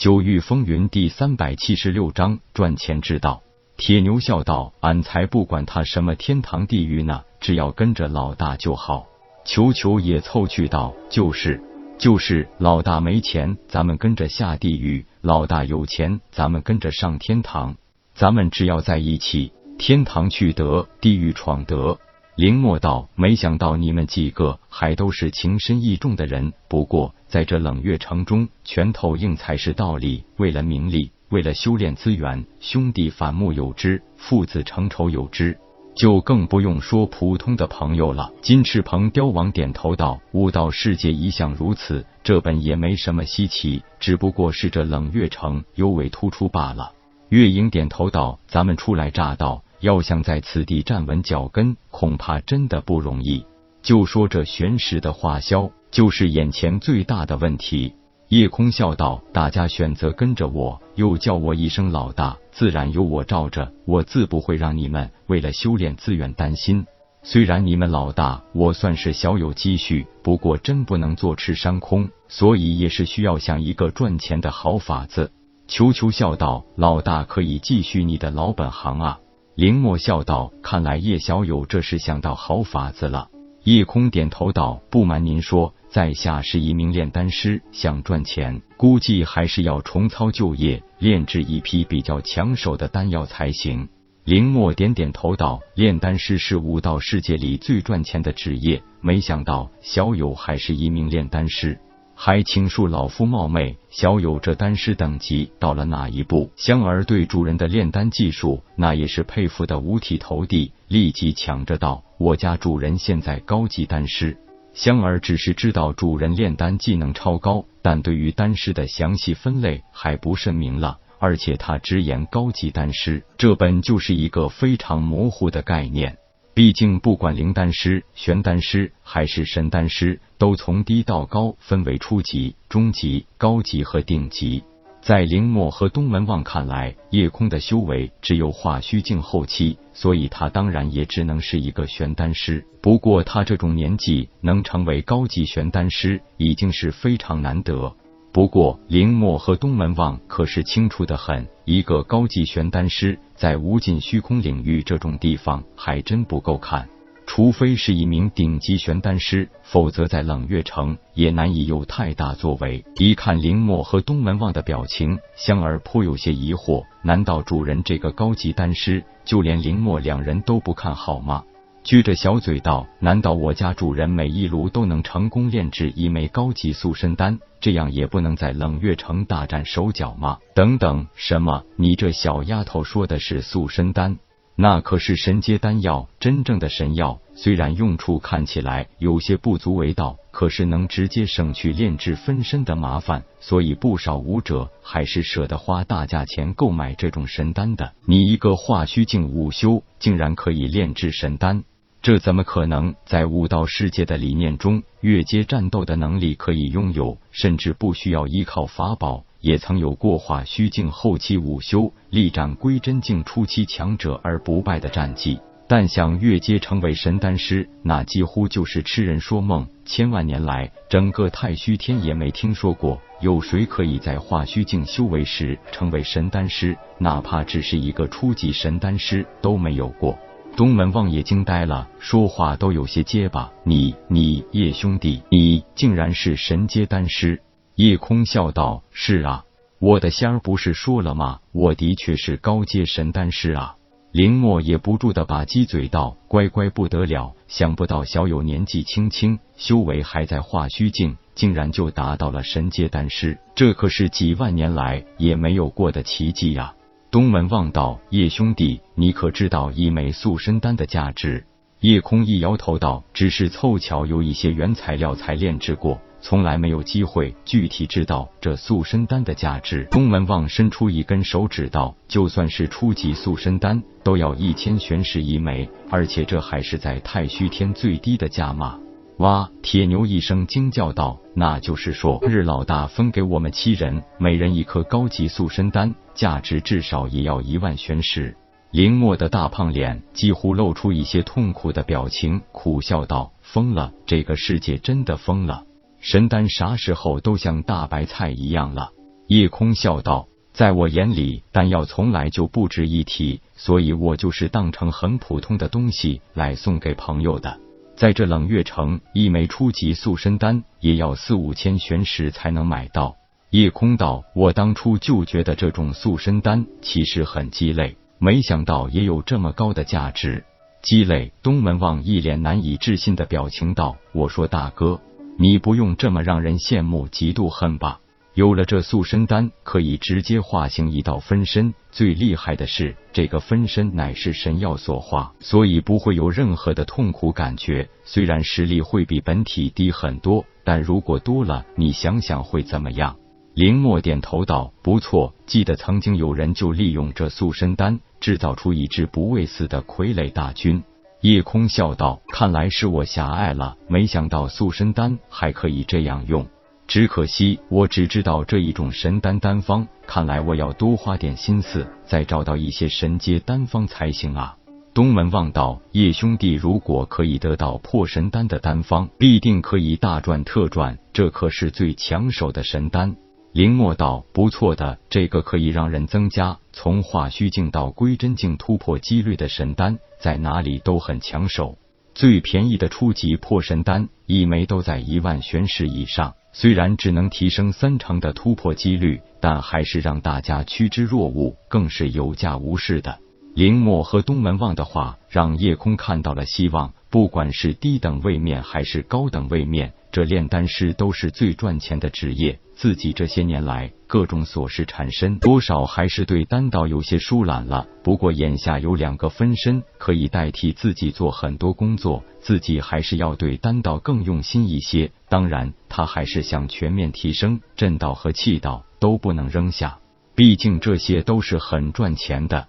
九域风云第三百七十六章赚钱之道。铁牛笑道：“俺才不管他什么天堂地狱呢，只要跟着老大就好。”球球也凑去道：“就是，就是，老大没钱，咱们跟着下地狱；老大有钱，咱们跟着上天堂。咱们只要在一起，天堂去得，地狱闯得。”林墨道：“没想到你们几个还都是情深义重的人。不过在这冷月城中，拳头硬才是道理。为了名利，为了修炼资源，兄弟反目有之，父子成仇有之，就更不用说普通的朋友了。”金翅鹏雕王点头道：“悟道世界一向如此，这本也没什么稀奇，只不过是这冷月城尤为突出罢了。”月影点头道：“咱们初来乍到。”要想在此地站稳脚跟，恐怕真的不容易。就说这玄石的化销，就是眼前最大的问题。夜空笑道：“大家选择跟着我，又叫我一声老大，自然有我罩着，我自不会让你们为了修炼自愿担心。虽然你们老大，我算是小有积蓄，不过真不能坐吃山空，所以也是需要想一个赚钱的好法子。”球球笑道：“老大可以继续你的老本行啊。”林墨笑道：“看来叶小友这是想到好法子了。”叶空点头道：“不瞒您说，在下是一名炼丹师，想赚钱，估计还是要重操旧业，炼制一批比较抢手的丹药才行。”林墨点点头道：“炼丹师是武道世界里最赚钱的职业，没想到小友还是一名炼丹师。”还请恕老夫冒昧，小友这丹师等级到了哪一步？香儿对主人的炼丹技术，那也是佩服的五体投地，立即抢着道：“我家主人现在高级丹师。”香儿只是知道主人炼丹技能超高，但对于丹师的详细分类还不甚明了。而且他直言高级丹师，这本就是一个非常模糊的概念。毕竟，不管灵丹师、玄丹师还是神丹师，都从低到高分为初级、中级、高级和顶级。在林墨和东门望看来，夜空的修为只有化虚境后期，所以他当然也只能是一个玄丹师。不过，他这种年纪能成为高级玄丹师，已经是非常难得。不过，林墨和东门望可是清楚的很，一个高级玄丹师在无尽虚空领域这种地方还真不够看，除非是一名顶级玄丹师，否则在冷月城也难以有太大作为。一看林墨和东门望的表情，香儿颇有些疑惑：难道主人这个高级丹师，就连林墨两人都不看好吗？撅着小嘴道：“难道我家主人每一炉都能成功炼制一枚高级塑身丹？这样也不能在冷月城大展手脚吗？”等等，什么？你这小丫头说的是塑身丹？那可是神阶丹药，真正的神药。虽然用处看起来有些不足为道，可是能直接省去炼制分身的麻烦，所以不少武者还是舍得花大价钱购买这种神丹的。你一个化虚境武修，竟然可以炼制神丹？这怎么可能？在悟道世界的理念中，越阶战斗的能力可以拥有，甚至不需要依靠法宝，也曾有过化虚境后期武修力战归真境初期强者而不败的战绩。但想越阶成为神丹师，那几乎就是痴人说梦。千万年来，整个太虚天也没听说过有谁可以在化虚境修为时成为神丹师，哪怕只是一个初级神丹师都没有过。东门望也惊呆了，说话都有些结巴。你你叶兄弟，你竟然是神阶丹师？叶空笑道：“是啊，我的仙儿不是说了吗？我的确是高阶神丹师啊。”林墨也不住的把鸡嘴道：“乖乖不得了，想不到小友年纪轻轻，修为还在化虚境，竟然就达到了神阶丹师，这可是几万年来也没有过的奇迹呀！”东门望道：“叶兄弟，你可知道一枚塑身丹的价值？”叶空一摇头道：“只是凑巧有一些原材料才炼制过，从来没有机会具体知道这塑身丹的价值。”东门望伸出一根手指道：“就算是初级塑身丹，都要一千玄石一枚，而且这还是在太虚天最低的价码。”哇！铁牛一声惊叫道：“那就是说，日老大分给我们七人，每人一颗高级塑身丹，价值至少也要一万玄石。”林墨的大胖脸几乎露出一些痛苦的表情，苦笑道：“疯了！这个世界真的疯了！神丹啥时候都像大白菜一样了？”叶空笑道：“在我眼里，丹药从来就不值一提，所以我就是当成很普通的东西来送给朋友的。在这冷月城，一枚初级塑身丹也要四五千玄石才能买到。”叶空道：“我当初就觉得这种塑身丹其实很鸡肋，没想到也有这么高的价值。”鸡肋。东门望一脸难以置信的表情道：“我说大哥，你不用这么让人羡慕嫉妒恨吧？有了这塑身丹，可以直接化形一道分身。最厉害的是，这个分身乃是神药所化，所以不会有任何的痛苦感觉。虽然实力会比本体低很多，但如果多了，你想想会怎么样？”林墨点头道：“不错，记得曾经有人就利用这塑身丹制造出一支不畏死的傀儡大军。”叶空笑道：“看来是我狭隘了，没想到塑身丹还可以这样用。只可惜我只知道这一种神丹丹方，看来我要多花点心思，再找到一些神阶丹方才行啊。”东门望道：“叶兄弟，如果可以得到破神丹的丹方，必定可以大赚特赚，这可是最抢手的神丹。”林墨道：“不错的，这个可以让人增加从化虚境到归真境突破几率的神丹，在哪里都很抢手。最便宜的初级破神丹，一枚都在一万玄石以上。虽然只能提升三成的突破几率，但还是让大家趋之若鹜，更是有价无市的。”林墨和东门望的话，让叶空看到了希望。不管是低等位面还是高等位面，这炼丹师都是最赚钱的职业。自己这些年来各种琐事缠身，多少还是对丹道有些疏懒了。不过眼下有两个分身可以代替自己做很多工作，自己还是要对丹道更用心一些。当然，他还是想全面提升阵道和气道，都不能扔下。毕竟这些都是很赚钱的。